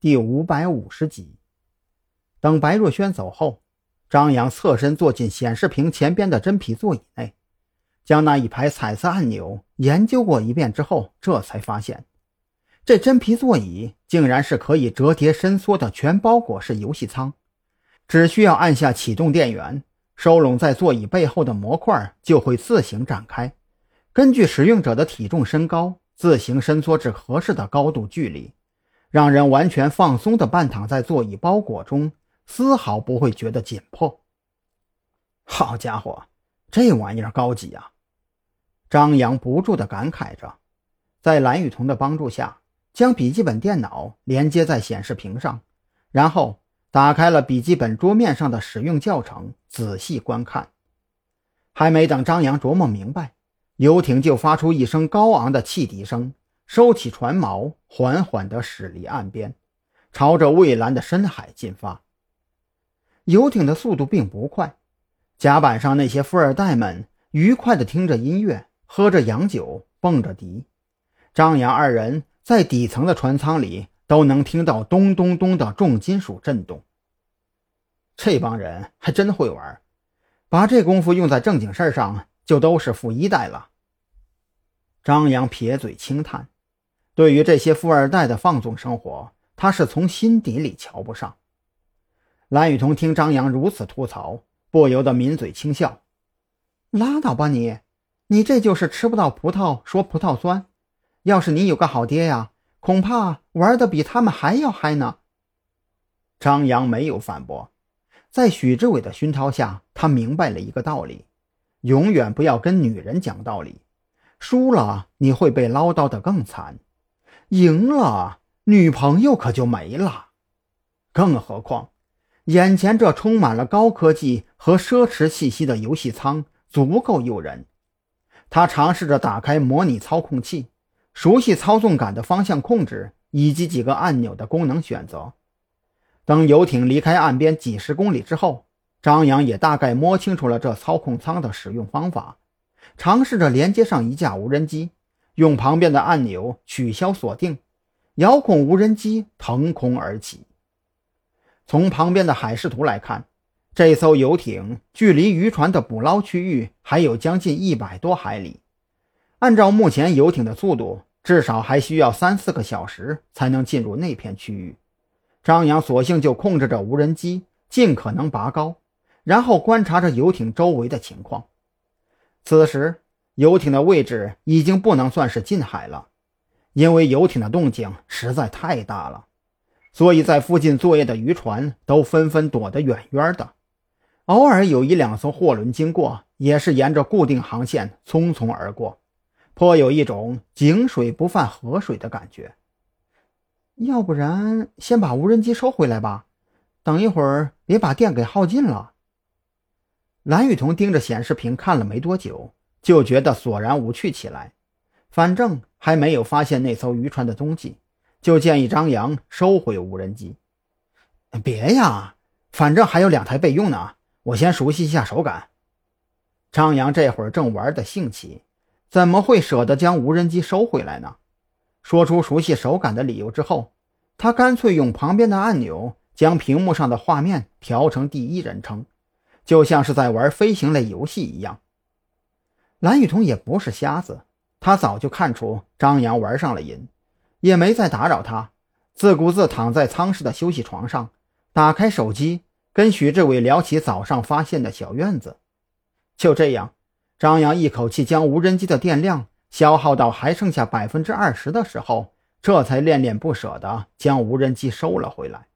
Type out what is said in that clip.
第五百五十集。等白若萱走后，张扬侧身坐进显示屏前边的真皮座椅内，将那一排彩色按钮研究过一遍之后，这才发现，这真皮座椅竟然是可以折叠伸缩的全包裹式游戏舱，只需要按下启动电源，收拢在座椅背后的模块就会自行展开，根据使用者的体重、身高。自行伸缩至合适的高度距离，让人完全放松的半躺在座椅包裹中，丝毫不会觉得紧迫。好家伙，这玩意儿高级啊！张扬不住地感慨着，在蓝雨桐的帮助下，将笔记本电脑连接在显示屏上，然后打开了笔记本桌面上的使用教程，仔细观看。还没等张扬琢磨明白。游艇就发出一声高昂的汽笛声，收起船锚，缓缓地驶离岸边，朝着蔚蓝的深海进发。游艇的速度并不快，甲板上那些富二代们愉快地听着音乐，喝着洋酒，蹦着迪。张扬二人在底层的船舱里都能听到咚咚咚的重金属震动。这帮人还真会玩，把这功夫用在正经事上，就都是富一代了。张扬撇嘴轻叹，对于这些富二代的放纵生活，他是从心底里瞧不上。蓝雨桐听张扬如此吐槽，不由得抿嘴轻笑：“拉倒吧你，你这就是吃不到葡萄说葡萄酸。要是你有个好爹呀，恐怕玩的比他们还要嗨呢。”张扬没有反驳，在许志伟的熏陶下，他明白了一个道理：永远不要跟女人讲道理。输了你会被唠叨的更惨，赢了女朋友可就没了。更何况，眼前这充满了高科技和奢侈气息的游戏舱足够诱人。他尝试着打开模拟操控器，熟悉操纵杆的方向控制以及几个按钮的功能选择。等游艇离开岸边几十公里之后，张扬也大概摸清楚了这操控舱的使用方法。尝试着连接上一架无人机，用旁边的按钮取消锁定，遥控无人机腾空而起。从旁边的海视图来看，这艘游艇距离渔船的捕捞区域还有将近一百多海里。按照目前游艇的速度，至少还需要三四个小时才能进入那片区域。张扬索性就控制着无人机，尽可能拔高，然后观察着游艇周围的情况。此时，游艇的位置已经不能算是近海了，因为游艇的动静实在太大了，所以在附近作业的渔船都纷纷躲得远远的。偶尔有一两艘货轮经过，也是沿着固定航线匆匆而过，颇有一种井水不犯河水的感觉。要不然，先把无人机收回来吧，等一会儿别把电给耗尽了。蓝雨桐盯着显示屏看了没多久，就觉得索然无趣起来。反正还没有发现那艘渔船的踪迹，就建议张扬收回无人机。别呀，反正还有两台备用呢，我先熟悉一下手感。张扬这会儿正玩的兴起，怎么会舍得将无人机收回来呢？说出熟悉手感的理由之后，他干脆用旁边的按钮将屏幕上的画面调成第一人称。就像是在玩飞行类游戏一样。蓝雨桐也不是瞎子，他早就看出张扬玩上了瘾，也没再打扰他，自顾自躺在舱室的休息床上，打开手机跟许志伟聊起早上发现的小院子。就这样，张扬一口气将无人机的电量消耗到还剩下百分之二十的时候，这才恋恋不舍地将无人机收了回来。